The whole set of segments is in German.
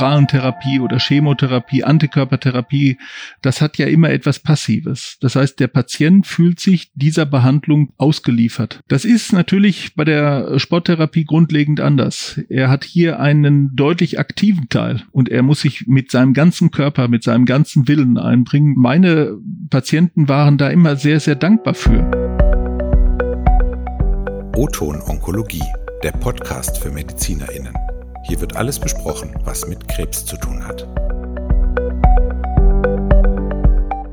Strahlentherapie oder Chemotherapie, Antikörpertherapie, das hat ja immer etwas Passives. Das heißt, der Patient fühlt sich dieser Behandlung ausgeliefert. Das ist natürlich bei der Sporttherapie grundlegend anders. Er hat hier einen deutlich aktiven Teil und er muss sich mit seinem ganzen Körper, mit seinem ganzen Willen einbringen. Meine Patienten waren da immer sehr, sehr dankbar für. O-Ton Onkologie, der Podcast für MedizinerInnen. Hier wird alles besprochen, was mit Krebs zu tun hat.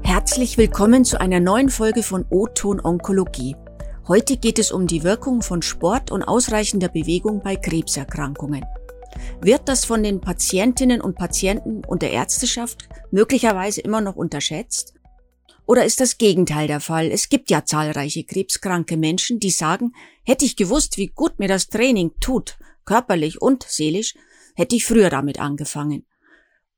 Herzlich willkommen zu einer neuen Folge von O-Ton Onkologie. Heute geht es um die Wirkung von Sport und ausreichender Bewegung bei Krebserkrankungen. Wird das von den Patientinnen und Patienten und der Ärzteschaft möglicherweise immer noch unterschätzt? Oder ist das Gegenteil der Fall? Es gibt ja zahlreiche krebskranke Menschen, die sagen, hätte ich gewusst, wie gut mir das Training tut, körperlich und seelisch, hätte ich früher damit angefangen.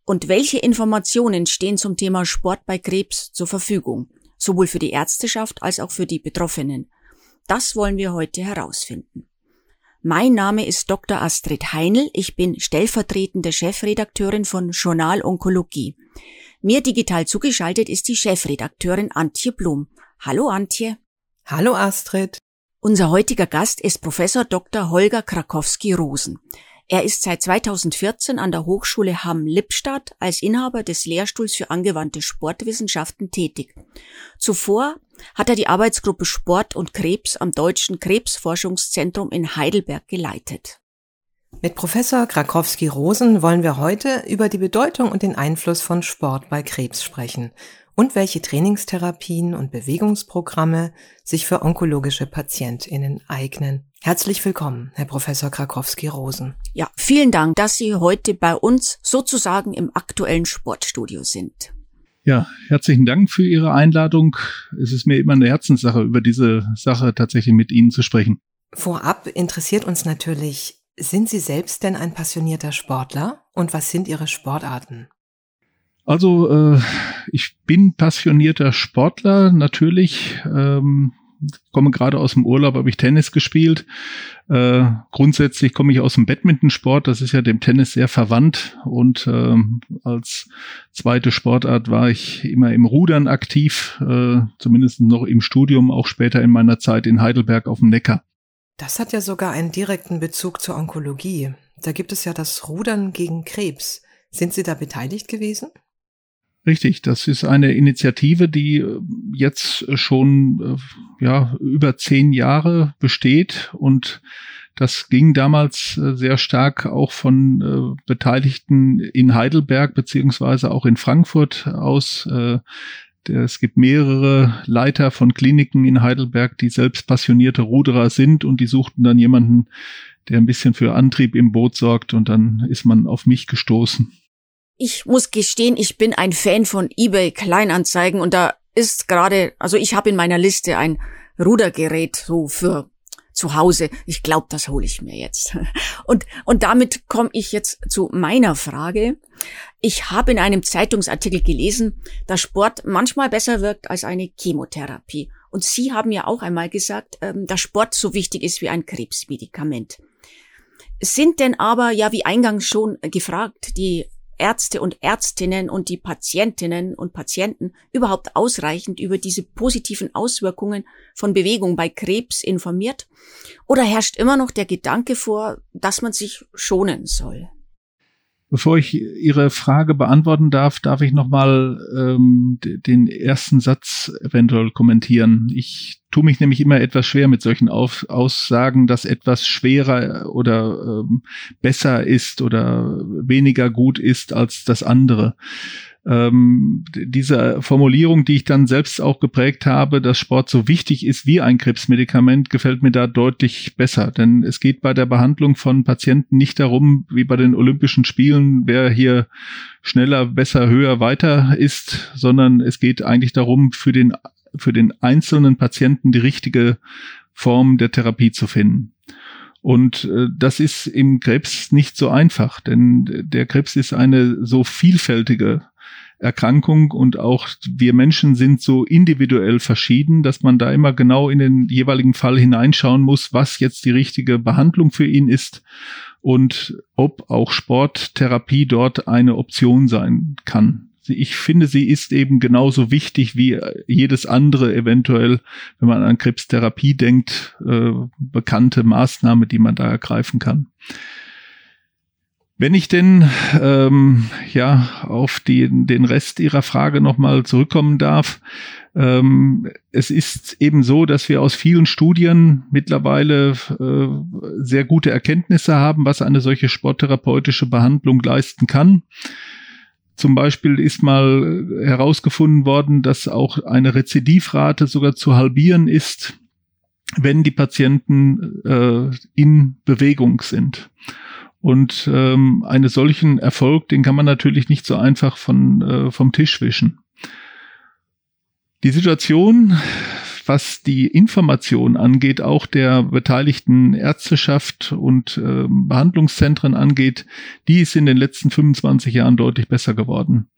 Und welche Informationen stehen zum Thema Sport bei Krebs zur Verfügung, sowohl für die Ärzteschaft als auch für die Betroffenen? Das wollen wir heute herausfinden. Mein Name ist Dr. Astrid Heinl, ich bin stellvertretende Chefredakteurin von Journal Onkologie. Mir digital zugeschaltet ist die Chefredakteurin Antje Blum. Hallo Antje. Hallo Astrid. Unser heutiger Gast ist Professor Dr. Holger Krakowski-Rosen. Er ist seit 2014 an der Hochschule Hamm-Lippstadt als Inhaber des Lehrstuhls für angewandte Sportwissenschaften tätig. Zuvor hat er die Arbeitsgruppe Sport und Krebs am Deutschen Krebsforschungszentrum in Heidelberg geleitet. Mit Professor Krakowski-Rosen wollen wir heute über die Bedeutung und den Einfluss von Sport bei Krebs sprechen und welche Trainingstherapien und Bewegungsprogramme sich für onkologische PatientInnen eignen. Herzlich willkommen, Herr Professor Krakowski-Rosen. Ja, vielen Dank, dass Sie heute bei uns sozusagen im aktuellen Sportstudio sind. Ja, herzlichen Dank für Ihre Einladung. Es ist mir immer eine Herzenssache, über diese Sache tatsächlich mit Ihnen zu sprechen. Vorab interessiert uns natürlich, sind Sie selbst denn ein passionierter Sportler und was sind Ihre Sportarten? Also äh, ich bin passionierter Sportler natürlich. Ähm, komme gerade aus dem Urlaub, habe ich Tennis gespielt. Äh, grundsätzlich komme ich aus dem Badmintonsport, das ist ja dem Tennis sehr verwandt. Und äh, als zweite Sportart war ich immer im Rudern aktiv, äh, zumindest noch im Studium, auch später in meiner Zeit in Heidelberg auf dem Neckar. Das hat ja sogar einen direkten Bezug zur Onkologie. Da gibt es ja das Rudern gegen Krebs. Sind Sie da beteiligt gewesen? Richtig, das ist eine Initiative, die äh, jetzt schon äh, ja über zehn Jahre besteht und das ging damals äh, sehr stark auch von Beteiligten in Heidelberg beziehungsweise auch in Frankfurt aus. Es gibt mehrere Leiter von Kliniken in Heidelberg, die selbst passionierte Ruderer sind und die suchten dann jemanden, der ein bisschen für Antrieb im Boot sorgt und dann ist man auf mich gestoßen. Ich muss gestehen, ich bin ein Fan von eBay Kleinanzeigen und da ist gerade, also ich habe in meiner Liste ein Rudergerät so für zu Hause. Ich glaube, das hole ich mir jetzt. Und, und damit komme ich jetzt zu meiner Frage. Ich habe in einem Zeitungsartikel gelesen, dass Sport manchmal besser wirkt als eine Chemotherapie. Und Sie haben ja auch einmal gesagt, ähm, dass Sport so wichtig ist wie ein Krebsmedikament. Sind denn aber, ja, wie eingangs schon gefragt, die Ärzte und Ärztinnen und die Patientinnen und Patienten überhaupt ausreichend über diese positiven Auswirkungen von Bewegung bei Krebs informiert? Oder herrscht immer noch der Gedanke vor, dass man sich schonen soll? Bevor ich Ihre Frage beantworten darf, darf ich nochmal ähm, den ersten Satz eventuell kommentieren. Ich tue mich nämlich immer etwas schwer mit solchen Auf Aussagen, dass etwas schwerer oder ähm, besser ist oder weniger gut ist als das andere ähm, diese Formulierung, die ich dann selbst auch geprägt habe, dass Sport so wichtig ist wie ein Krebsmedikament, gefällt mir da deutlich besser. Denn es geht bei der Behandlung von Patienten nicht darum, wie bei den Olympischen Spielen, wer hier schneller, besser, höher, weiter ist, sondern es geht eigentlich darum, für den, für den einzelnen Patienten die richtige Form der Therapie zu finden. Und äh, das ist im Krebs nicht so einfach, denn der Krebs ist eine so vielfältige Erkrankung und auch wir Menschen sind so individuell verschieden, dass man da immer genau in den jeweiligen Fall hineinschauen muss, was jetzt die richtige Behandlung für ihn ist. und ob auch Sporttherapie dort eine Option sein kann. Ich finde, sie ist eben genauso wichtig wie jedes andere eventuell, wenn man an Krebstherapie denkt, äh, bekannte Maßnahme, die man da ergreifen kann. Wenn ich denn ähm, ja auf die, den Rest Ihrer Frage nochmal zurückkommen darf, ähm, es ist eben so, dass wir aus vielen Studien mittlerweile äh, sehr gute Erkenntnisse haben, was eine solche sporttherapeutische Behandlung leisten kann. Zum Beispiel ist mal herausgefunden worden, dass auch eine Rezidivrate sogar zu halbieren ist, wenn die Patienten äh, in Bewegung sind. Und ähm, einen solchen Erfolg, den kann man natürlich nicht so einfach von, äh, vom Tisch wischen. Die Situation, was die Information angeht, auch der beteiligten Ärzteschaft und äh, Behandlungszentren angeht, die ist in den letzten 25 Jahren deutlich besser geworden.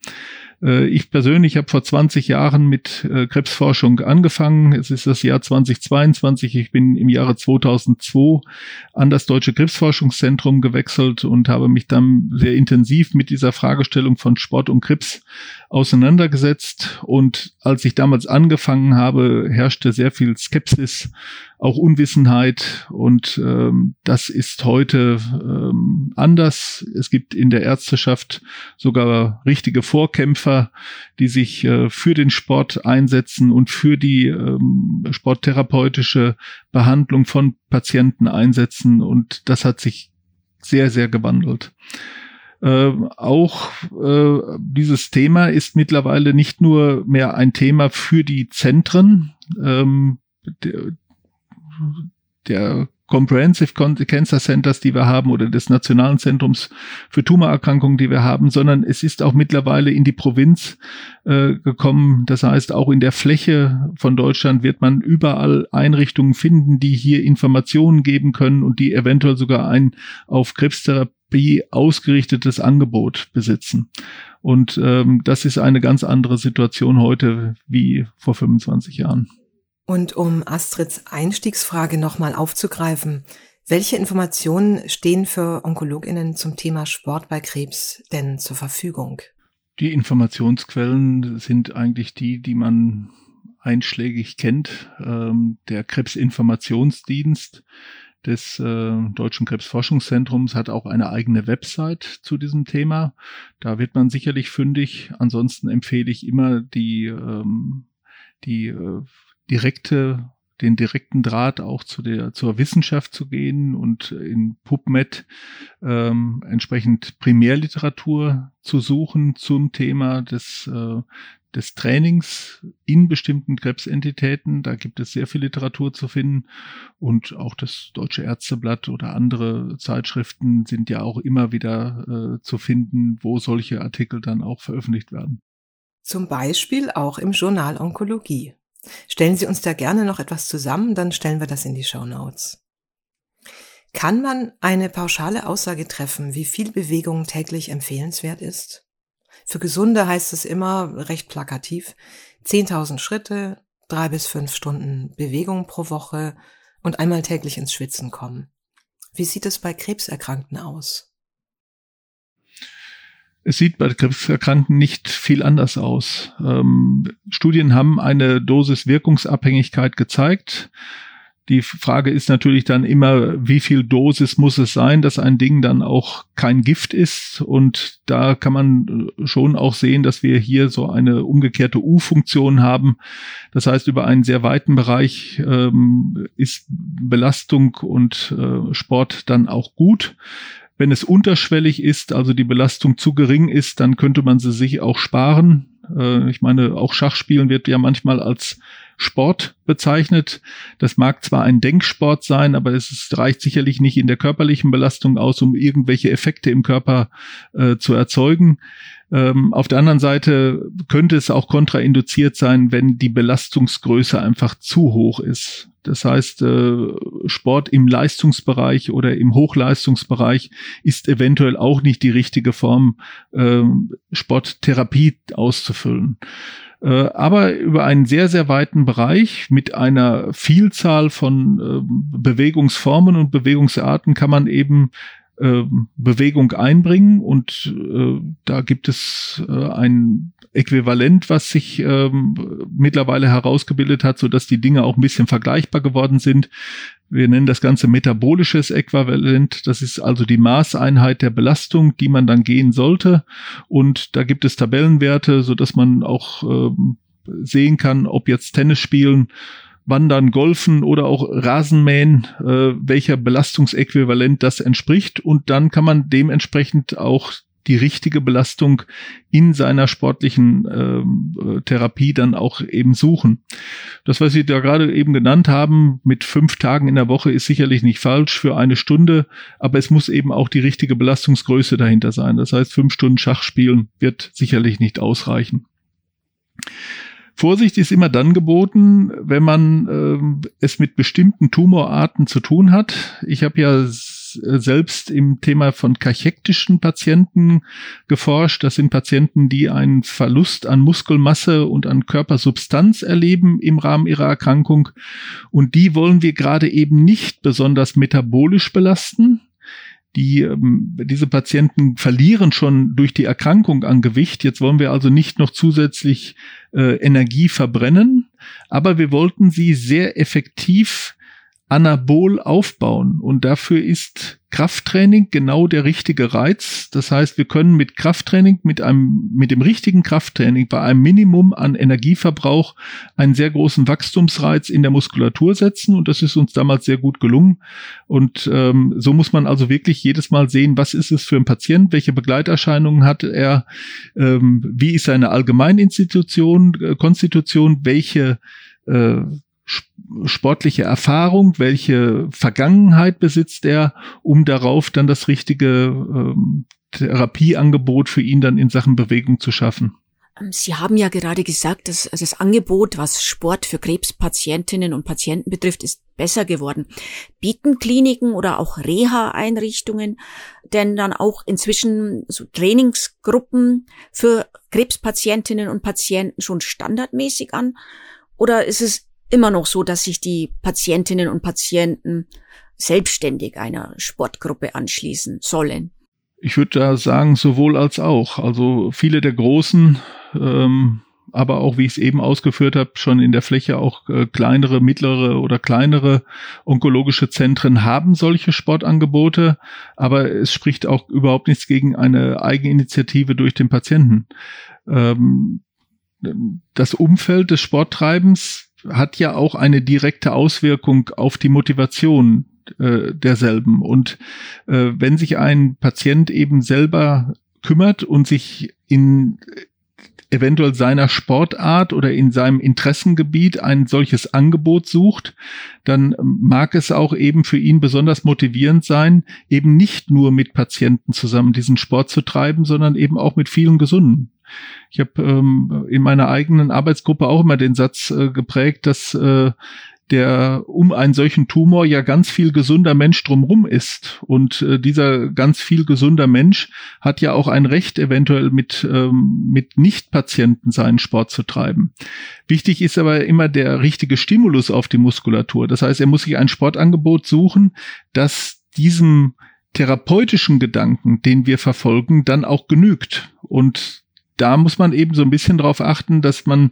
Äh, ich persönlich habe vor 20 Jahren mit äh, Krebsforschung angefangen. Es ist das Jahr 2022. Ich bin im Jahre 2002 an das Deutsche Krebsforschungszentrum gewechselt und habe mich dann sehr intensiv mit dieser Fragestellung von Sport und Krebs auseinandergesetzt. Und als ich damals angefangen habe, herrschte sehr viel Skepsis auch Unwissenheit und ähm, das ist heute ähm, anders. Es gibt in der Ärzteschaft sogar richtige Vorkämpfer, die sich äh, für den Sport einsetzen und für die ähm, sporttherapeutische Behandlung von Patienten einsetzen und das hat sich sehr, sehr gewandelt. Äh, auch äh, dieses Thema ist mittlerweile nicht nur mehr ein Thema für die Zentren. Ähm, der Comprehensive Cancer Centers, die wir haben, oder des Nationalen Zentrums für Tumorerkrankungen, die wir haben, sondern es ist auch mittlerweile in die Provinz äh, gekommen. Das heißt, auch in der Fläche von Deutschland wird man überall Einrichtungen finden, die hier Informationen geben können und die eventuell sogar ein auf Krebstherapie ausgerichtetes Angebot besitzen. Und ähm, das ist eine ganz andere Situation heute wie vor 25 Jahren. Und um Astrids Einstiegsfrage nochmal aufzugreifen, welche Informationen stehen für Onkologinnen zum Thema Sport bei Krebs denn zur Verfügung? Die Informationsquellen sind eigentlich die, die man einschlägig kennt. Ähm, der Krebsinformationsdienst des äh, Deutschen Krebsforschungszentrums hat auch eine eigene Website zu diesem Thema. Da wird man sicherlich fündig. Ansonsten empfehle ich immer die, ähm, die äh, direkte den direkten Draht auch zu der zur Wissenschaft zu gehen und in PubMed ähm, entsprechend Primärliteratur zu suchen zum Thema des äh, des Trainings in bestimmten Krebsentitäten. Da gibt es sehr viel Literatur zu finden und auch das Deutsche Ärzteblatt oder andere Zeitschriften sind ja auch immer wieder äh, zu finden, wo solche Artikel dann auch veröffentlicht werden. Zum Beispiel auch im Journal Onkologie. Stellen Sie uns da gerne noch etwas zusammen, dann stellen wir das in die Show Notes. Kann man eine pauschale Aussage treffen, wie viel Bewegung täglich empfehlenswert ist? Für Gesunde heißt es immer recht plakativ 10.000 Schritte, drei bis fünf Stunden Bewegung pro Woche und einmal täglich ins Schwitzen kommen. Wie sieht es bei Krebserkrankten aus? Es sieht bei Krebserkrankten nicht viel anders aus. Ähm, Studien haben eine Dosis-Wirkungsabhängigkeit gezeigt. Die Frage ist natürlich dann immer, wie viel Dosis muss es sein, dass ein Ding dann auch kein Gift ist. Und da kann man schon auch sehen, dass wir hier so eine umgekehrte U-Funktion haben. Das heißt, über einen sehr weiten Bereich ähm, ist Belastung und äh, Sport dann auch gut. Wenn es unterschwellig ist, also die Belastung zu gering ist, dann könnte man sie sich auch sparen. Äh, ich meine, auch Schachspielen wird ja manchmal als Sport bezeichnet. Das mag zwar ein Denksport sein, aber es reicht sicherlich nicht in der körperlichen Belastung aus, um irgendwelche Effekte im Körper äh, zu erzeugen. Ähm, auf der anderen Seite könnte es auch kontrainduziert sein, wenn die Belastungsgröße einfach zu hoch ist. Das heißt, äh, Sport im Leistungsbereich oder im Hochleistungsbereich ist eventuell auch nicht die richtige Form, äh, Sporttherapie auszufüllen. Äh, aber über einen sehr, sehr weiten Bereich mit einer Vielzahl von äh, Bewegungsformen und Bewegungsarten kann man eben äh, Bewegung einbringen und da gibt es ein Äquivalent, was sich ähm, mittlerweile herausgebildet hat, so dass die Dinge auch ein bisschen vergleichbar geworden sind. Wir nennen das Ganze metabolisches Äquivalent. Das ist also die Maßeinheit der Belastung, die man dann gehen sollte. Und da gibt es Tabellenwerte, so dass man auch ähm, sehen kann, ob jetzt Tennis spielen Wandern, Golfen oder auch Rasenmähen, äh, welcher Belastungsäquivalent das entspricht. Und dann kann man dementsprechend auch die richtige Belastung in seiner sportlichen äh, Therapie dann auch eben suchen. Das, was Sie da gerade eben genannt haben, mit fünf Tagen in der Woche, ist sicherlich nicht falsch für eine Stunde, aber es muss eben auch die richtige Belastungsgröße dahinter sein. Das heißt, fünf Stunden Schach spielen wird sicherlich nicht ausreichen. Vorsicht ist immer dann geboten, wenn man äh, es mit bestimmten Tumorarten zu tun hat. Ich habe ja selbst im Thema von kachektischen Patienten geforscht. Das sind Patienten, die einen Verlust an Muskelmasse und an Körpersubstanz erleben im Rahmen ihrer Erkrankung. Und die wollen wir gerade eben nicht besonders metabolisch belasten, die, ähm, diese Patienten verlieren schon durch die Erkrankung an Gewicht. Jetzt wollen wir also nicht noch zusätzlich äh, Energie verbrennen, aber wir wollten sie sehr effektiv anabol aufbauen. Und dafür ist Krafttraining genau der richtige Reiz. Das heißt, wir können mit Krafttraining, mit einem, mit dem richtigen Krafttraining bei einem Minimum an Energieverbrauch einen sehr großen Wachstumsreiz in der Muskulatur setzen. Und das ist uns damals sehr gut gelungen. Und ähm, so muss man also wirklich jedes Mal sehen, was ist es für ein Patient, welche Begleiterscheinungen hat er, ähm, wie ist seine Allgemeininstitution, äh, Konstitution, welche äh, sportliche Erfahrung, welche Vergangenheit besitzt er, um darauf dann das richtige ähm, Therapieangebot für ihn dann in Sachen Bewegung zu schaffen. Ähm, Sie haben ja gerade gesagt, dass also das Angebot, was Sport für Krebspatientinnen und Patienten betrifft, ist besser geworden. Bieten Kliniken oder auch Reha-Einrichtungen denn dann auch inzwischen so Trainingsgruppen für Krebspatientinnen und Patienten schon standardmäßig an? Oder ist es immer noch so, dass sich die Patientinnen und Patienten selbstständig einer Sportgruppe anschließen sollen. Ich würde da sagen, sowohl als auch. Also viele der großen, ähm, aber auch, wie ich es eben ausgeführt habe, schon in der Fläche auch äh, kleinere, mittlere oder kleinere onkologische Zentren haben solche Sportangebote, aber es spricht auch überhaupt nichts gegen eine Eigeninitiative durch den Patienten. Ähm, das Umfeld des Sporttreibens hat ja auch eine direkte Auswirkung auf die Motivation äh, derselben. Und äh, wenn sich ein Patient eben selber kümmert und sich in eventuell seiner Sportart oder in seinem Interessengebiet ein solches Angebot sucht, dann mag es auch eben für ihn besonders motivierend sein, eben nicht nur mit Patienten zusammen diesen Sport zu treiben, sondern eben auch mit vielen Gesunden. Ich habe ähm, in meiner eigenen Arbeitsgruppe auch immer den Satz äh, geprägt, dass äh, der um einen solchen Tumor ja ganz viel gesunder Mensch drumrum ist. Und äh, dieser ganz viel gesunder Mensch hat ja auch ein Recht, eventuell mit, ähm, mit Nicht-Patienten seinen Sport zu treiben. Wichtig ist aber immer der richtige Stimulus auf die Muskulatur. Das heißt, er muss sich ein Sportangebot suchen, das diesem therapeutischen Gedanken, den wir verfolgen, dann auch genügt. Und da muss man eben so ein bisschen darauf achten, dass man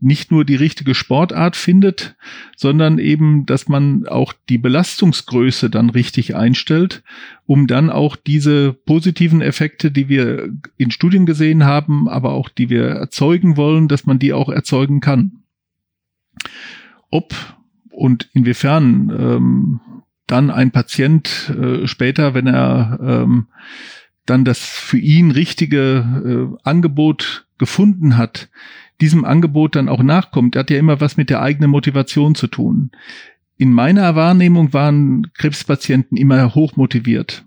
nicht nur die richtige Sportart findet, sondern eben, dass man auch die Belastungsgröße dann richtig einstellt, um dann auch diese positiven Effekte, die wir in Studien gesehen haben, aber auch die wir erzeugen wollen, dass man die auch erzeugen kann. Ob und inwiefern ähm, dann ein Patient äh, später, wenn er ähm, dann das für ihn richtige äh, Angebot gefunden hat, diesem Angebot dann auch nachkommt, hat ja immer was mit der eigenen Motivation zu tun. In meiner Wahrnehmung waren Krebspatienten immer hoch motiviert.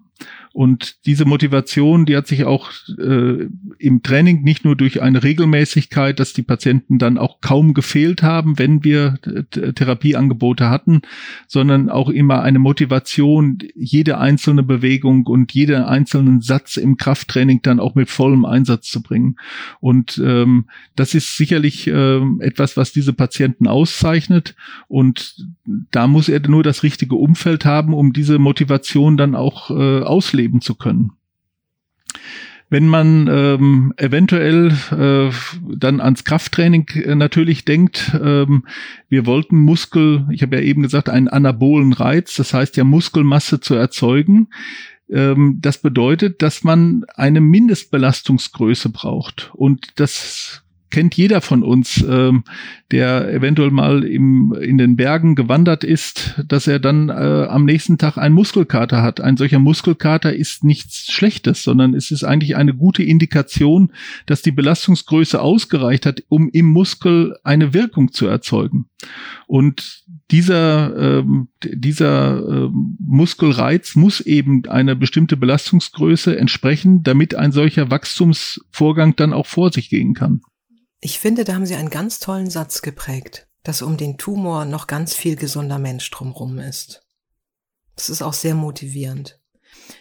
Und diese Motivation, die hat sich auch äh, im Training nicht nur durch eine Regelmäßigkeit, dass die Patienten dann auch kaum gefehlt haben, wenn wir Therapieangebote hatten, sondern auch immer eine Motivation, jede einzelne Bewegung und jeden einzelnen Satz im Krafttraining dann auch mit vollem Einsatz zu bringen. Und ähm, das ist sicherlich äh, etwas, was diese Patienten auszeichnet. Und da muss er nur das richtige Umfeld haben, um diese Motivation dann auch äh, ausleben ausleben zu können wenn man ähm, eventuell äh, dann ans Krafttraining äh, natürlich denkt, ähm, wir wollten Muskel, ich habe ja eben gesagt, einen anabolen Reiz, das heißt ja Muskelmasse zu erzeugen. Ähm, das bedeutet, dass man eine Mindestbelastungsgröße braucht. Und das kennt jeder von uns, ähm, der eventuell mal im, in den Bergen gewandert ist, dass er dann äh, am nächsten Tag einen Muskelkater hat. Ein solcher Muskelkater ist nichts Schlechtes, sondern es ist eigentlich eine gute Indikation, dass die Belastungsgröße ausgereicht hat, um im Muskel eine Wirkung zu erzeugen. Und dieser, ähm, dieser ähm, Muskelreiz muss eben eine bestimmte Belastungsgröße entsprechen, damit ein solcher Wachstumsvorgang dann auch vor sich gehen kann. Ich finde, da haben Sie einen ganz tollen Satz geprägt, dass um den Tumor noch ganz viel gesunder Mensch drumherum ist. Das ist auch sehr motivierend.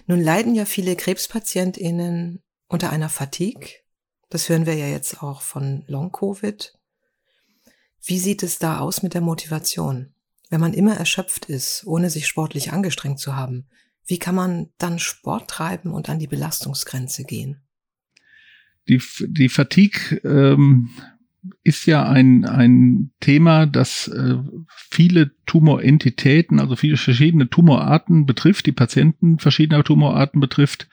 Nun leiden ja viele KrebspatientInnen unter einer Fatigue. Das hören wir ja jetzt auch von Long-Covid. Wie sieht es da aus mit der Motivation? Wenn man immer erschöpft ist, ohne sich sportlich angestrengt zu haben, wie kann man dann Sport treiben und an die Belastungsgrenze gehen? Die, die Fatigue ähm, ist ja ein, ein Thema, das äh, viele Tumorentitäten, also viele verschiedene Tumorarten betrifft, die Patienten verschiedener Tumorarten betrifft.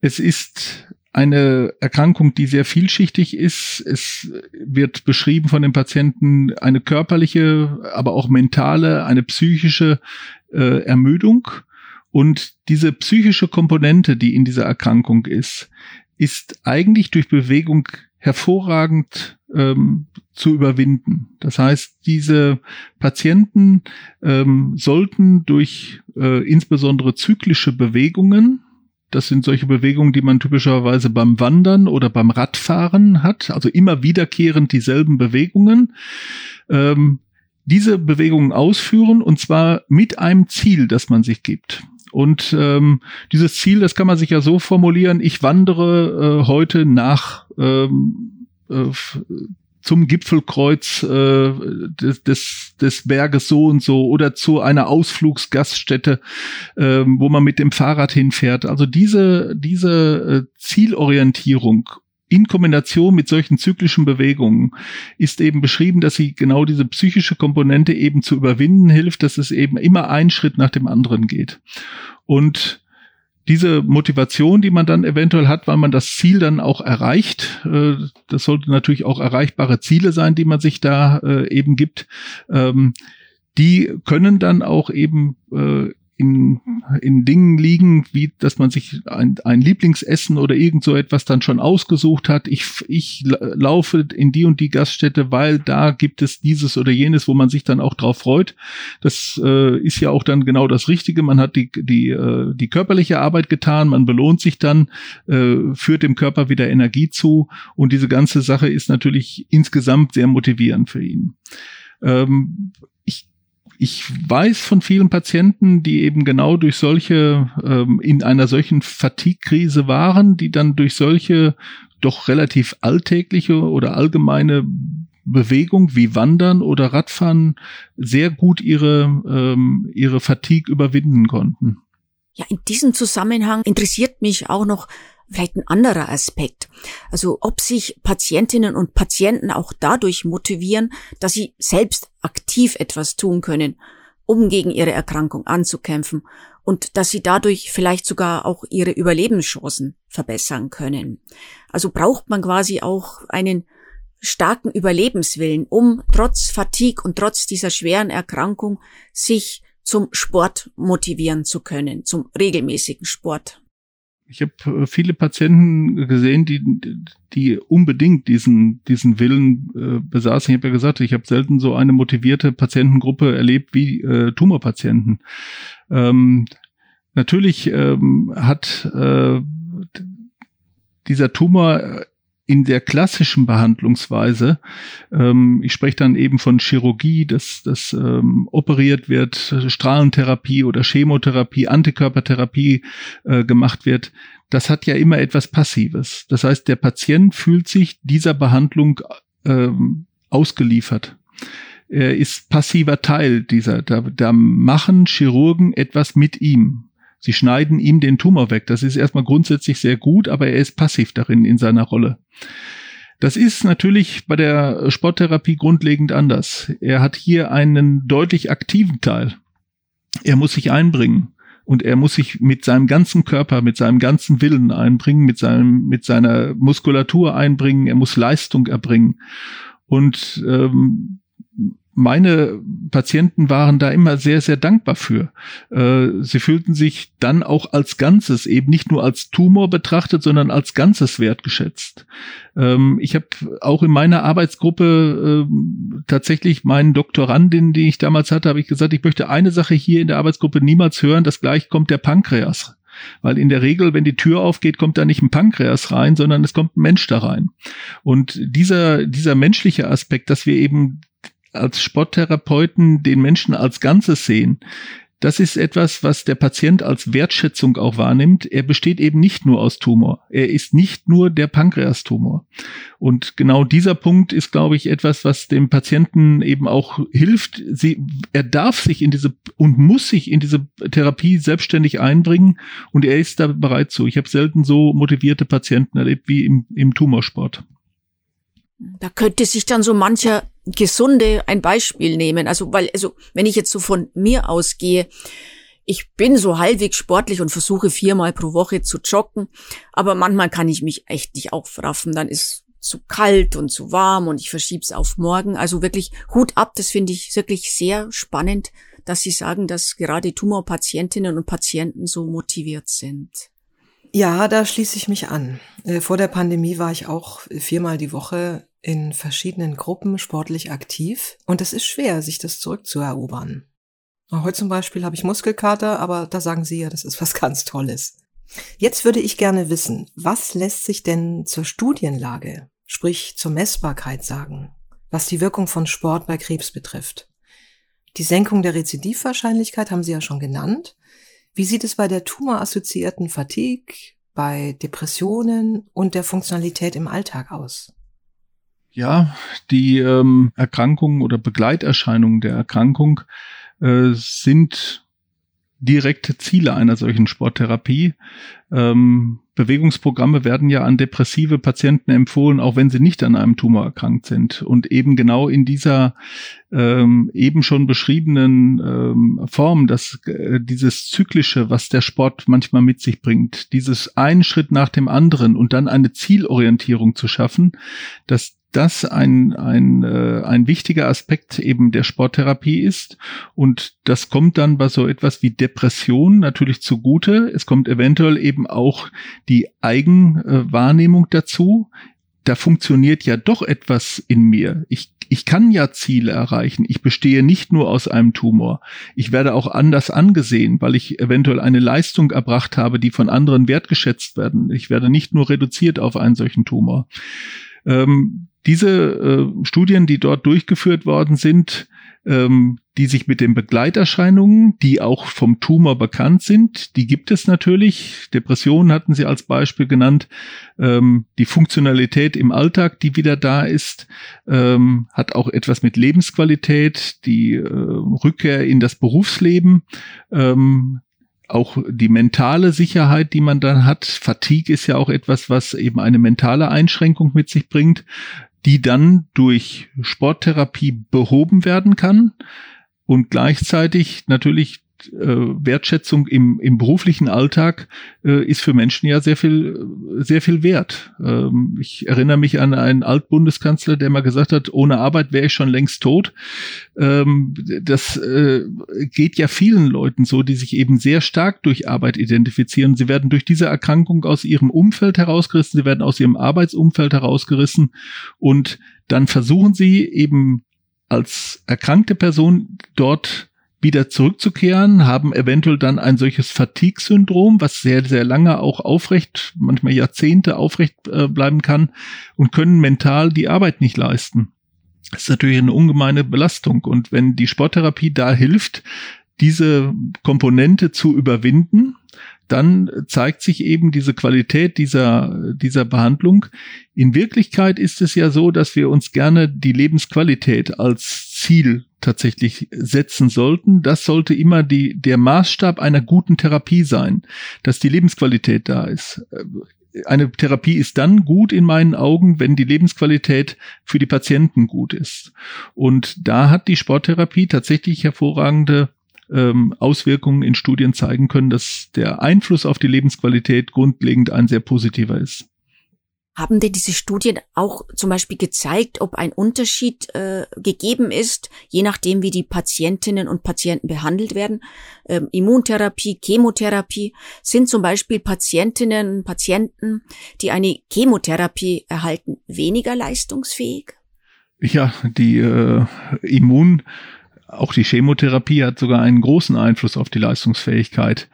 Es ist eine Erkrankung, die sehr vielschichtig ist. Es wird beschrieben von den Patienten eine körperliche, aber auch mentale, eine psychische äh, Ermüdung. Und diese psychische Komponente, die in dieser Erkrankung ist, ist eigentlich durch Bewegung hervorragend ähm, zu überwinden. Das heißt, diese Patienten ähm, sollten durch äh, insbesondere zyklische Bewegungen, das sind solche Bewegungen, die man typischerweise beim Wandern oder beim Radfahren hat, also immer wiederkehrend dieselben Bewegungen, ähm, diese Bewegungen ausführen und zwar mit einem Ziel, das man sich gibt. Und ähm, dieses Ziel, das kann man sich ja so formulieren, ich wandere äh, heute nach ähm, äh, zum Gipfelkreuz äh, des, des, des Berges so und so oder zu einer Ausflugsgaststätte, äh, wo man mit dem Fahrrad hinfährt. Also diese, diese äh, Zielorientierung in Kombination mit solchen zyklischen Bewegungen ist eben beschrieben, dass sie genau diese psychische Komponente eben zu überwinden hilft, dass es eben immer ein Schritt nach dem anderen geht. Und diese Motivation, die man dann eventuell hat, weil man das Ziel dann auch erreicht, äh, das sollte natürlich auch erreichbare Ziele sein, die man sich da äh, eben gibt, ähm, die können dann auch eben äh, in, in Dingen liegen, wie dass man sich ein, ein Lieblingsessen oder irgend so etwas dann schon ausgesucht hat. Ich, ich laufe in die und die Gaststätte, weil da gibt es dieses oder jenes, wo man sich dann auch drauf freut. Das äh, ist ja auch dann genau das Richtige. Man hat die, die, äh, die körperliche Arbeit getan, man belohnt sich dann, äh, führt dem Körper wieder Energie zu und diese ganze Sache ist natürlich insgesamt sehr motivierend für ihn. Ähm, ich weiß von vielen Patienten, die eben genau durch solche, ähm, in einer solchen Fatigue-Krise waren, die dann durch solche doch relativ alltägliche oder allgemeine Bewegung wie Wandern oder Radfahren sehr gut ihre, ähm, ihre Fatigue überwinden konnten. Ja, in diesem Zusammenhang interessiert mich auch noch, vielleicht ein anderer Aspekt. Also ob sich Patientinnen und Patienten auch dadurch motivieren, dass sie selbst aktiv etwas tun können, um gegen ihre Erkrankung anzukämpfen und dass sie dadurch vielleicht sogar auch ihre Überlebenschancen verbessern können. Also braucht man quasi auch einen starken Überlebenswillen, um trotz Fatigue und trotz dieser schweren Erkrankung sich zum Sport motivieren zu können, zum regelmäßigen Sport ich habe äh, viele Patienten gesehen, die, die unbedingt diesen, diesen Willen äh, besaßen. Ich habe ja gesagt, ich habe selten so eine motivierte Patientengruppe erlebt wie äh, Tumorpatienten. Ähm, natürlich ähm, hat äh, dieser Tumor in der klassischen Behandlungsweise, ähm, ich spreche dann eben von Chirurgie, dass das ähm, operiert wird, Strahlentherapie oder Chemotherapie, Antikörpertherapie äh, gemacht wird, das hat ja immer etwas Passives. Das heißt, der Patient fühlt sich dieser Behandlung ähm, ausgeliefert. Er ist passiver Teil dieser. Da, da machen Chirurgen etwas mit ihm. Sie schneiden ihm den Tumor weg. Das ist erstmal grundsätzlich sehr gut, aber er ist passiv darin in seiner Rolle. Das ist natürlich bei der Sporttherapie grundlegend anders. Er hat hier einen deutlich aktiven Teil. Er muss sich einbringen und er muss sich mit seinem ganzen Körper, mit seinem ganzen Willen einbringen, mit seinem, mit seiner Muskulatur einbringen. Er muss Leistung erbringen. Und ähm, meine Patienten waren da immer sehr, sehr dankbar für. Äh, sie fühlten sich dann auch als Ganzes, eben nicht nur als Tumor betrachtet, sondern als Ganzes wertgeschätzt. Ähm, ich habe auch in meiner Arbeitsgruppe äh, tatsächlich meinen Doktorandin, die ich damals hatte, habe ich gesagt, ich möchte eine Sache hier in der Arbeitsgruppe niemals hören, dass gleich kommt der Pankreas. Weil in der Regel, wenn die Tür aufgeht, kommt da nicht ein Pankreas rein, sondern es kommt ein Mensch da rein. Und dieser, dieser menschliche Aspekt, dass wir eben als Sporttherapeuten den Menschen als Ganzes sehen, das ist etwas, was der Patient als Wertschätzung auch wahrnimmt. Er besteht eben nicht nur aus Tumor. Er ist nicht nur der Pankreastumor. Und genau dieser Punkt ist, glaube ich, etwas, was dem Patienten eben auch hilft. Sie, er darf sich in diese und muss sich in diese Therapie selbstständig einbringen und er ist da bereit zu. Ich habe selten so motivierte Patienten erlebt wie im, im Tumorsport. Da könnte sich dann so mancher Gesunde ein Beispiel nehmen. Also, weil, also, wenn ich jetzt so von mir ausgehe, ich bin so halbwegs sportlich und versuche viermal pro Woche zu joggen, aber manchmal kann ich mich echt nicht aufraffen. Dann ist zu kalt und zu warm und ich verschieb's auf morgen. Also wirklich Hut ab, das finde ich wirklich sehr spannend, dass Sie sagen, dass gerade Tumorpatientinnen und Patienten so motiviert sind. Ja, da schließe ich mich an. Äh, vor der Pandemie war ich auch viermal die Woche in verschiedenen Gruppen sportlich aktiv und es ist schwer, sich das zurückzuerobern. Heute zum Beispiel habe ich Muskelkater, aber da sagen Sie ja, das ist was ganz Tolles. Jetzt würde ich gerne wissen, was lässt sich denn zur Studienlage, sprich zur Messbarkeit sagen, was die Wirkung von Sport bei Krebs betrifft? Die Senkung der Rezidivwahrscheinlichkeit haben Sie ja schon genannt. Wie sieht es bei der tumorassoziierten Fatigue, bei Depressionen und der Funktionalität im Alltag aus? Ja, die ähm, Erkrankungen oder Begleiterscheinungen der Erkrankung äh, sind direkte Ziele einer solchen Sporttherapie. Ähm, Bewegungsprogramme werden ja an depressive Patienten empfohlen, auch wenn sie nicht an einem Tumor erkrankt sind. Und eben genau in dieser ähm, eben schon beschriebenen ähm, Form, dass äh, dieses Zyklische, was der Sport manchmal mit sich bringt, dieses einen Schritt nach dem anderen und dann eine Zielorientierung zu schaffen, dass das ein, ein, äh, ein wichtiger Aspekt eben der Sporttherapie ist. Und das kommt dann bei so etwas wie Depression natürlich zugute. Es kommt eventuell eben auch die Eigenwahrnehmung dazu. Da funktioniert ja doch etwas in mir. Ich, ich kann ja Ziele erreichen. Ich bestehe nicht nur aus einem Tumor. Ich werde auch anders angesehen, weil ich eventuell eine Leistung erbracht habe, die von anderen wertgeschätzt werden. Ich werde nicht nur reduziert auf einen solchen Tumor. Ähm, diese äh, Studien, die dort durchgeführt worden sind, ähm, die sich mit den Begleiterscheinungen, die auch vom Tumor bekannt sind, die gibt es natürlich. Depressionen hatten Sie als Beispiel genannt. Ähm, die Funktionalität im Alltag, die wieder da ist, ähm, hat auch etwas mit Lebensqualität, die äh, Rückkehr in das Berufsleben. Ähm, auch die mentale Sicherheit, die man dann hat. Fatigue ist ja auch etwas, was eben eine mentale Einschränkung mit sich bringt, die dann durch Sporttherapie behoben werden kann und gleichzeitig natürlich Wertschätzung im, im beruflichen Alltag äh, ist für Menschen ja sehr viel, sehr viel wert. Ähm, ich erinnere mich an einen Altbundeskanzler, der mal gesagt hat, ohne Arbeit wäre ich schon längst tot. Ähm, das äh, geht ja vielen Leuten so, die sich eben sehr stark durch Arbeit identifizieren. Sie werden durch diese Erkrankung aus ihrem Umfeld herausgerissen, sie werden aus ihrem Arbeitsumfeld herausgerissen und dann versuchen sie eben als erkrankte Person dort wieder zurückzukehren, haben eventuell dann ein solches Fatigue-Syndrom, was sehr, sehr lange auch aufrecht, manchmal Jahrzehnte aufrecht äh, bleiben kann und können mental die Arbeit nicht leisten. Das ist natürlich eine ungemeine Belastung. Und wenn die Sporttherapie da hilft, diese Komponente zu überwinden, dann zeigt sich eben diese Qualität dieser, dieser Behandlung. In Wirklichkeit ist es ja so, dass wir uns gerne die Lebensqualität als Ziel tatsächlich setzen sollten. Das sollte immer die, der Maßstab einer guten Therapie sein, dass die Lebensqualität da ist. Eine Therapie ist dann gut in meinen Augen, wenn die Lebensqualität für die Patienten gut ist. Und da hat die Sporttherapie tatsächlich hervorragende ähm, Auswirkungen in Studien zeigen können, dass der Einfluss auf die Lebensqualität grundlegend ein sehr positiver ist. Haben denn diese Studien auch zum Beispiel gezeigt, ob ein Unterschied äh, gegeben ist, je nachdem, wie die Patientinnen und Patienten behandelt werden? Ähm, Immuntherapie, Chemotherapie. Sind zum Beispiel Patientinnen und Patienten, die eine Chemotherapie erhalten, weniger leistungsfähig? Ja, die äh, Immun auch die Chemotherapie hat sogar einen großen Einfluss auf die Leistungsfähigkeit.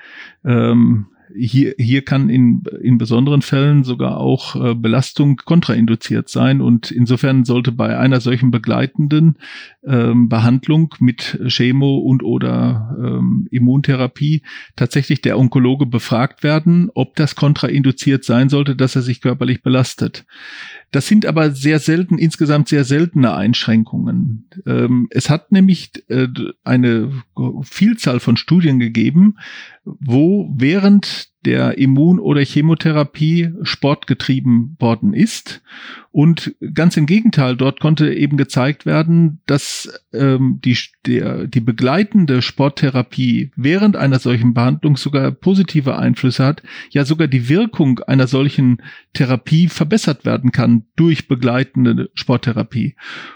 Ähm, hier, hier kann in, in besonderen Fällen sogar auch äh, Belastung kontrainduziert sein und insofern sollte bei einer solchen begleitenden ähm, Behandlung mit Chemo und oder ähm, Immuntherapie tatsächlich der Onkologe befragt werden, ob das kontrainduziert sein sollte, dass er sich körperlich belastet. Das sind aber sehr selten, insgesamt sehr seltene Einschränkungen. Ähm, es hat nämlich äh, eine Vielzahl von Studien gegeben, wo während der Immun- oder Chemotherapie Sport getrieben worden ist. Und ganz im Gegenteil, dort konnte eben gezeigt werden, dass ähm, die, der, die begleitende Sporttherapie während einer solchen Behandlung sogar positive Einflüsse hat, ja sogar die Wirkung einer solchen Therapie verbessert werden kann durch begleitende Sporttherapie.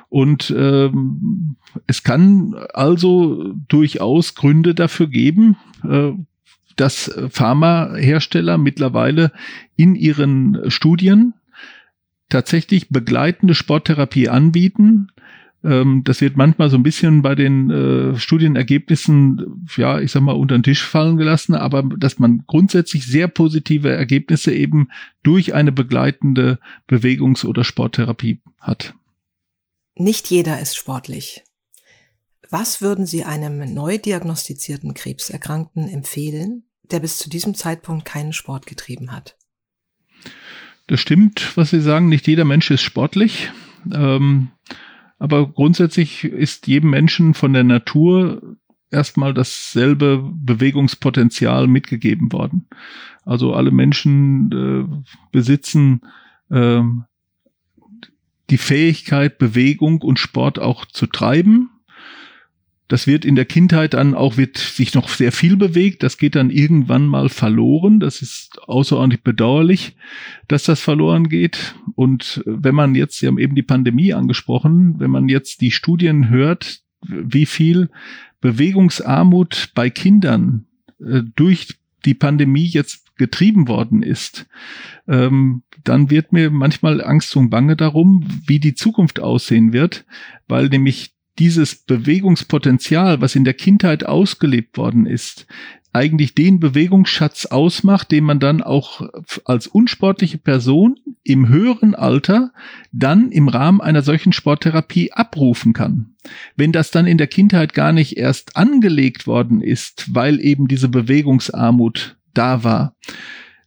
Und ähm, es kann also durchaus Gründe dafür geben, äh, dass Pharmahersteller mittlerweile in ihren Studien tatsächlich begleitende Sporttherapie anbieten. Ähm, das wird manchmal so ein bisschen bei den äh, Studienergebnissen, ja, ich sag mal, unter den Tisch fallen gelassen, aber dass man grundsätzlich sehr positive Ergebnisse eben durch eine begleitende Bewegungs- oder Sporttherapie hat. Nicht jeder ist sportlich. Was würden Sie einem neu diagnostizierten Krebserkrankten empfehlen, der bis zu diesem Zeitpunkt keinen Sport getrieben hat. Das stimmt, was Sie sagen. Nicht jeder Mensch ist sportlich. Ähm, aber grundsätzlich ist jedem Menschen von der Natur erstmal dasselbe Bewegungspotenzial mitgegeben worden. Also alle Menschen äh, besitzen äh, die Fähigkeit, Bewegung und Sport auch zu treiben. Das wird in der Kindheit dann auch, wird sich noch sehr viel bewegt. Das geht dann irgendwann mal verloren. Das ist außerordentlich bedauerlich, dass das verloren geht. Und wenn man jetzt, Sie haben eben die Pandemie angesprochen, wenn man jetzt die Studien hört, wie viel Bewegungsarmut bei Kindern äh, durch die Pandemie jetzt getrieben worden ist, ähm, dann wird mir manchmal Angst und Bange darum, wie die Zukunft aussehen wird, weil nämlich dieses Bewegungspotenzial, was in der Kindheit ausgelebt worden ist, eigentlich den Bewegungsschatz ausmacht, den man dann auch als unsportliche Person im höheren Alter dann im Rahmen einer solchen Sporttherapie abrufen kann. Wenn das dann in der Kindheit gar nicht erst angelegt worden ist, weil eben diese Bewegungsarmut da war,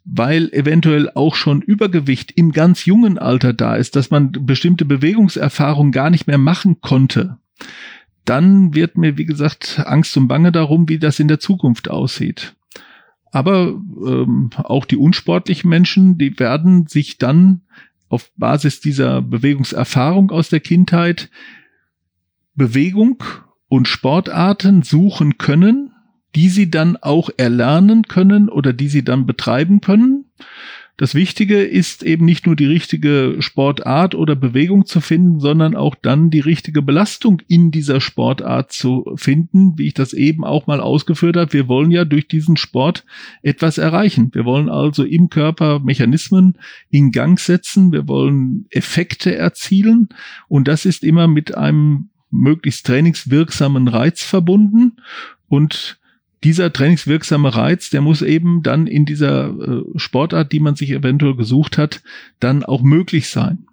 weil eventuell auch schon Übergewicht im ganz jungen Alter da ist, dass man bestimmte Bewegungserfahrungen gar nicht mehr machen konnte, dann wird mir, wie gesagt, Angst und Bange darum, wie das in der Zukunft aussieht. Aber ähm, auch die unsportlichen Menschen, die werden sich dann auf Basis dieser Bewegungserfahrung aus der Kindheit Bewegung und Sportarten suchen können, die sie dann auch erlernen können oder die sie dann betreiben können. Das Wichtige ist eben nicht nur die richtige Sportart oder Bewegung zu finden, sondern auch dann die richtige Belastung in dieser Sportart zu finden, wie ich das eben auch mal ausgeführt habe. Wir wollen ja durch diesen Sport etwas erreichen. Wir wollen also im Körper Mechanismen in Gang setzen. Wir wollen Effekte erzielen. Und das ist immer mit einem möglichst trainingswirksamen Reiz verbunden. Und dieser trainingswirksame Reiz, der muss eben dann in dieser äh, Sportart, die man sich eventuell gesucht hat, dann auch möglich sein.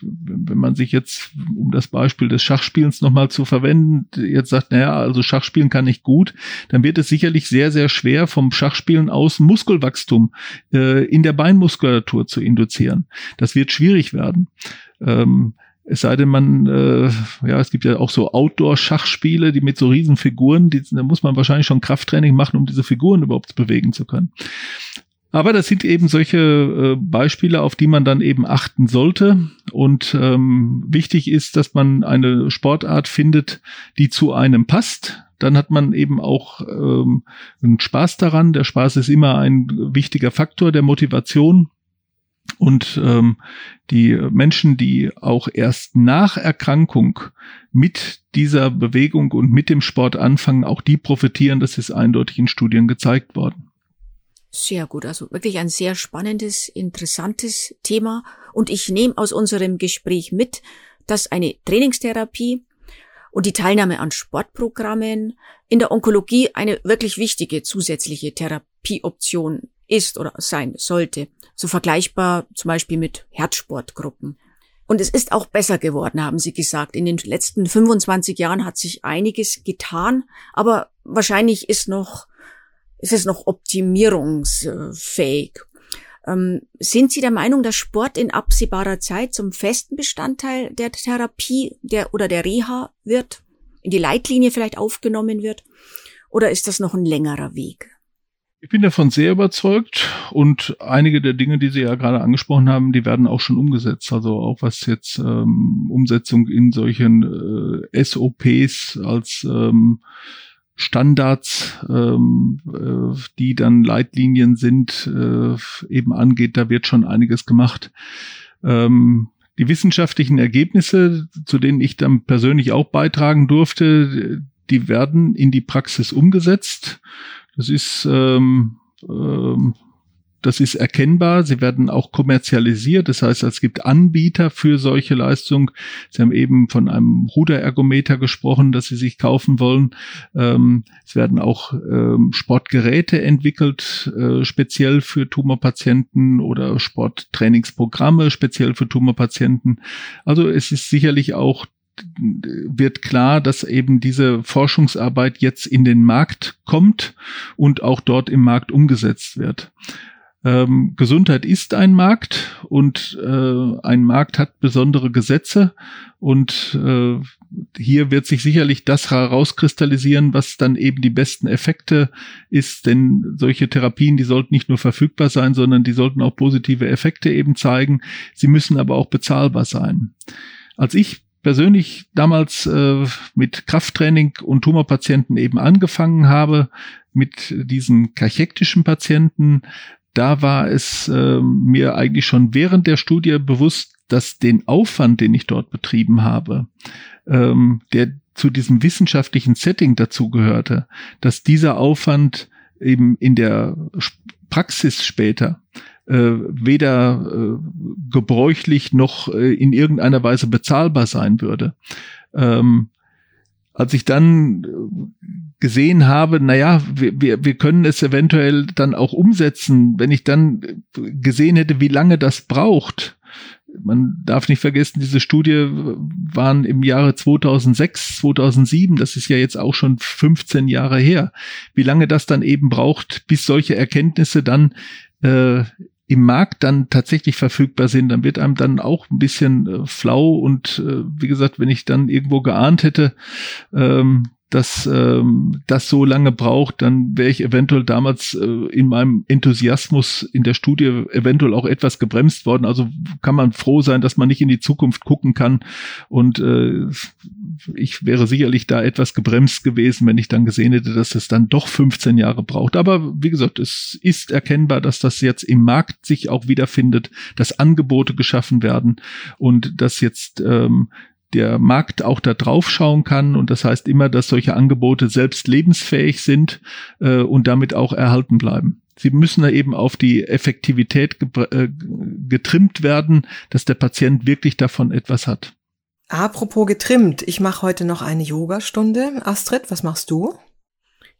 Wenn man sich jetzt, um das Beispiel des Schachspielens nochmal zu verwenden, jetzt sagt, naja, also Schachspielen kann ich gut, dann wird es sicherlich sehr, sehr schwer, vom Schachspielen aus Muskelwachstum äh, in der Beinmuskulatur zu induzieren. Das wird schwierig werden. Ähm, Es sei denn, man, äh, ja, es gibt ja auch so Outdoor-Schachspiele, die mit so riesen Figuren, die, da muss man wahrscheinlich schon Krafttraining machen, um diese Figuren überhaupt bewegen zu können. Aber das sind eben solche äh, Beispiele, auf die man dann eben achten sollte. Und ähm, wichtig ist, dass man eine Sportart findet, die zu einem passt. Dann hat man eben auch ähm, einen Spaß daran. Der Spaß ist immer ein wichtiger Faktor der Motivation. Und ähm, die Menschen, die auch erst nach Erkrankung mit dieser Bewegung und mit dem Sport anfangen, auch die profitieren. Das ist eindeutig in Studien gezeigt worden. Sehr gut, also wirklich ein sehr spannendes, interessantes Thema. Und ich nehme aus unserem Gespräch mit, dass eine Trainingstherapie und die Teilnahme an Sportprogrammen in der Onkologie eine wirklich wichtige zusätzliche Therapieoption ist oder sein sollte. So vergleichbar zum Beispiel mit Herzsportgruppen. Und es ist auch besser geworden, haben Sie gesagt. In den letzten 25 Jahren hat sich einiges getan, aber wahrscheinlich ist noch ist es noch optimierungsfähig. Ähm, sind Sie der Meinung, dass Sport in absehbarer Zeit zum festen Bestandteil der Therapie der, oder der Reha wird? In die Leitlinie vielleicht aufgenommen wird? Oder ist das noch ein längerer Weg? Ich bin davon sehr überzeugt und einige der Dinge, die Sie ja gerade angesprochen haben, die werden auch schon umgesetzt. Also auch was jetzt ähm, Umsetzung in solchen äh, SOPs als ähm, Standards, ähm, äh, die dann Leitlinien sind, äh, eben angeht, da wird schon einiges gemacht. Ähm, die wissenschaftlichen Ergebnisse, zu denen ich dann persönlich auch beitragen durfte, die werden in die Praxis umgesetzt. Das ist ähm, ähm, das ist erkennbar. Sie werden auch kommerzialisiert. Das heißt, es gibt Anbieter für solche Leistungen. Sie haben eben von einem Ruderergometer gesprochen, dass Sie sich kaufen wollen. Ähm, es werden auch ähm, Sportgeräte entwickelt, äh, speziell für Tumorpatienten oder Sporttrainingsprogramme speziell für Tumorpatienten. Also es ist sicherlich auch wird klar, dass eben diese Forschungsarbeit jetzt in den Markt kommt und auch dort im Markt umgesetzt wird. Ähm, Gesundheit ist ein Markt und äh, ein Markt hat besondere Gesetze und äh, hier wird sich sicherlich das herauskristallisieren, was dann eben die besten Effekte ist, denn solche Therapien, die sollten nicht nur verfügbar sein, sondern die sollten auch positive Effekte eben zeigen. Sie müssen aber auch bezahlbar sein. Als ich persönlich damals äh, mit Krafttraining und Tumorpatienten eben angefangen habe, mit diesen kachektischen Patienten, da war es äh, mir eigentlich schon während der Studie bewusst, dass den Aufwand, den ich dort betrieben habe, ähm, der zu diesem wissenschaftlichen Setting dazu gehörte, dass dieser Aufwand eben in der Praxis später weder äh, gebräuchlich noch äh, in irgendeiner Weise bezahlbar sein würde. Ähm, als ich dann äh, gesehen habe, naja, wir, wir, wir können es eventuell dann auch umsetzen, wenn ich dann äh, gesehen hätte, wie lange das braucht. Man darf nicht vergessen, diese Studie waren im Jahre 2006, 2007, das ist ja jetzt auch schon 15 Jahre her. Wie lange das dann eben braucht, bis solche Erkenntnisse dann äh, im Markt dann tatsächlich verfügbar sind, dann wird einem dann auch ein bisschen äh, flau und äh, wie gesagt, wenn ich dann irgendwo geahnt hätte, ähm, dass ähm, das so lange braucht, dann wäre ich eventuell damals äh, in meinem Enthusiasmus in der Studie eventuell auch etwas gebremst worden. Also kann man froh sein, dass man nicht in die Zukunft gucken kann. Und äh, ich wäre sicherlich da etwas gebremst gewesen, wenn ich dann gesehen hätte, dass es dann doch 15 Jahre braucht. Aber wie gesagt, es ist erkennbar, dass das jetzt im Markt sich auch wiederfindet, dass Angebote geschaffen werden und dass jetzt ähm, der Markt auch da drauf schauen kann. Und das heißt immer, dass solche Angebote selbst lebensfähig sind äh, und damit auch erhalten bleiben. Sie müssen da eben auf die Effektivität äh, getrimmt werden, dass der Patient wirklich davon etwas hat. Apropos getrimmt, ich mache heute noch eine Yogastunde. Astrid, was machst du?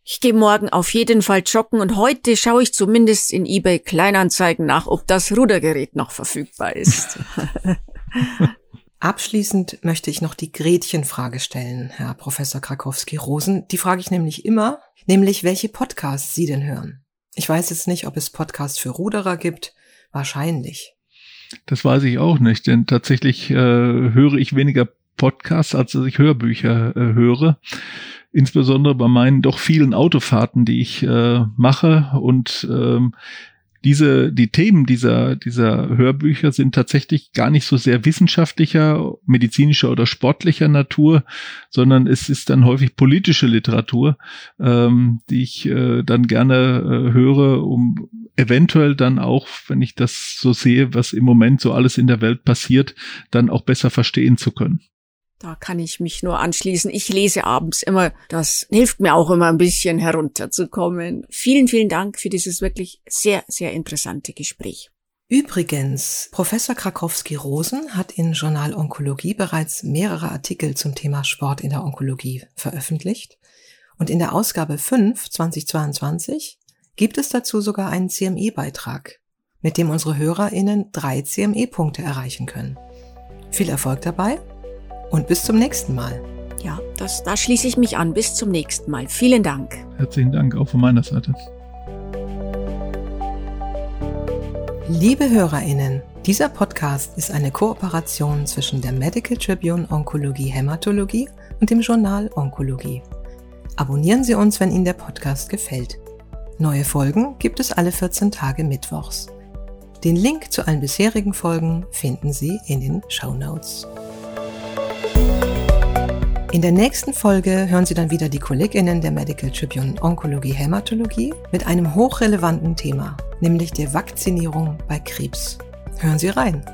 Ich gehe morgen auf jeden Fall joggen und heute schaue ich zumindest in eBay Kleinanzeigen nach, ob das Rudergerät noch verfügbar ist. Abschließend möchte ich noch die Gretchenfrage stellen, Herr Professor Krakowski-Rosen. Die frage ich nämlich immer, nämlich welche Podcasts Sie denn hören. Ich weiß jetzt nicht, ob es Podcasts für Ruderer gibt. Wahrscheinlich. Das weiß ich auch nicht, denn tatsächlich äh, höre ich weniger Podcasts, als dass ich Hörbücher äh, höre. Insbesondere bei meinen doch vielen Autofahrten, die ich äh, mache und ähm, diese, die Themen dieser, dieser Hörbücher sind tatsächlich gar nicht so sehr wissenschaftlicher, medizinischer oder sportlicher Natur, sondern es ist dann häufig politische Literatur, ähm, die ich äh, dann gerne äh, höre, um eventuell dann auch, wenn ich das so sehe, was im Moment so alles in der Welt passiert, dann auch besser verstehen zu können. Da kann ich mich nur anschließen. Ich lese abends immer. Das hilft mir auch immer ein bisschen herunterzukommen. Vielen, vielen Dank für dieses wirklich sehr, sehr interessante Gespräch. Übrigens, Professor Krakowski-Rosen hat in Journal Onkologie bereits mehrere Artikel zum Thema Sport in der Onkologie veröffentlicht. Und in der Ausgabe 5 2022 gibt es dazu sogar einen CME-Beitrag, mit dem unsere HörerInnen drei CME-Punkte erreichen können. Viel Erfolg dabei und bis zum nächsten Mal. Ja, das, da schließe ich mich an. Bis zum nächsten Mal. Vielen Dank. Herzlichen Dank auch von meiner Seite. Liebe HörerInnen, dieser Podcast ist eine Kooperation zwischen der Medical Tribune Onkologie Hämatologie und dem Journal Onkologie. Abonnieren Sie uns, wenn Ihnen der Podcast gefällt. Neue Folgen gibt es alle 14 Tage Mittwochs. Den Link zu allen bisherigen Folgen finden Sie in den Show Notes. In der nächsten Folge hören Sie dann wieder die KollegInnen der Medical Tribune Onkologie Hämatologie mit einem hochrelevanten Thema, nämlich der Vakzinierung bei Krebs. Hören Sie rein!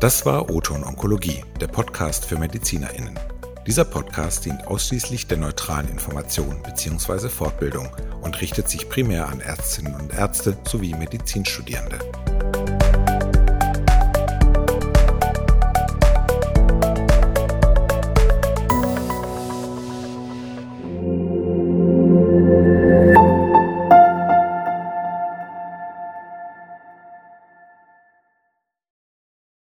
Das war Oton Onkologie, der Podcast für MedizinerInnen. Dieser Podcast dient ausschließlich der neutralen Information bzw. Fortbildung und richtet sich primär an Ärztinnen und Ärzte sowie Medizinstudierende.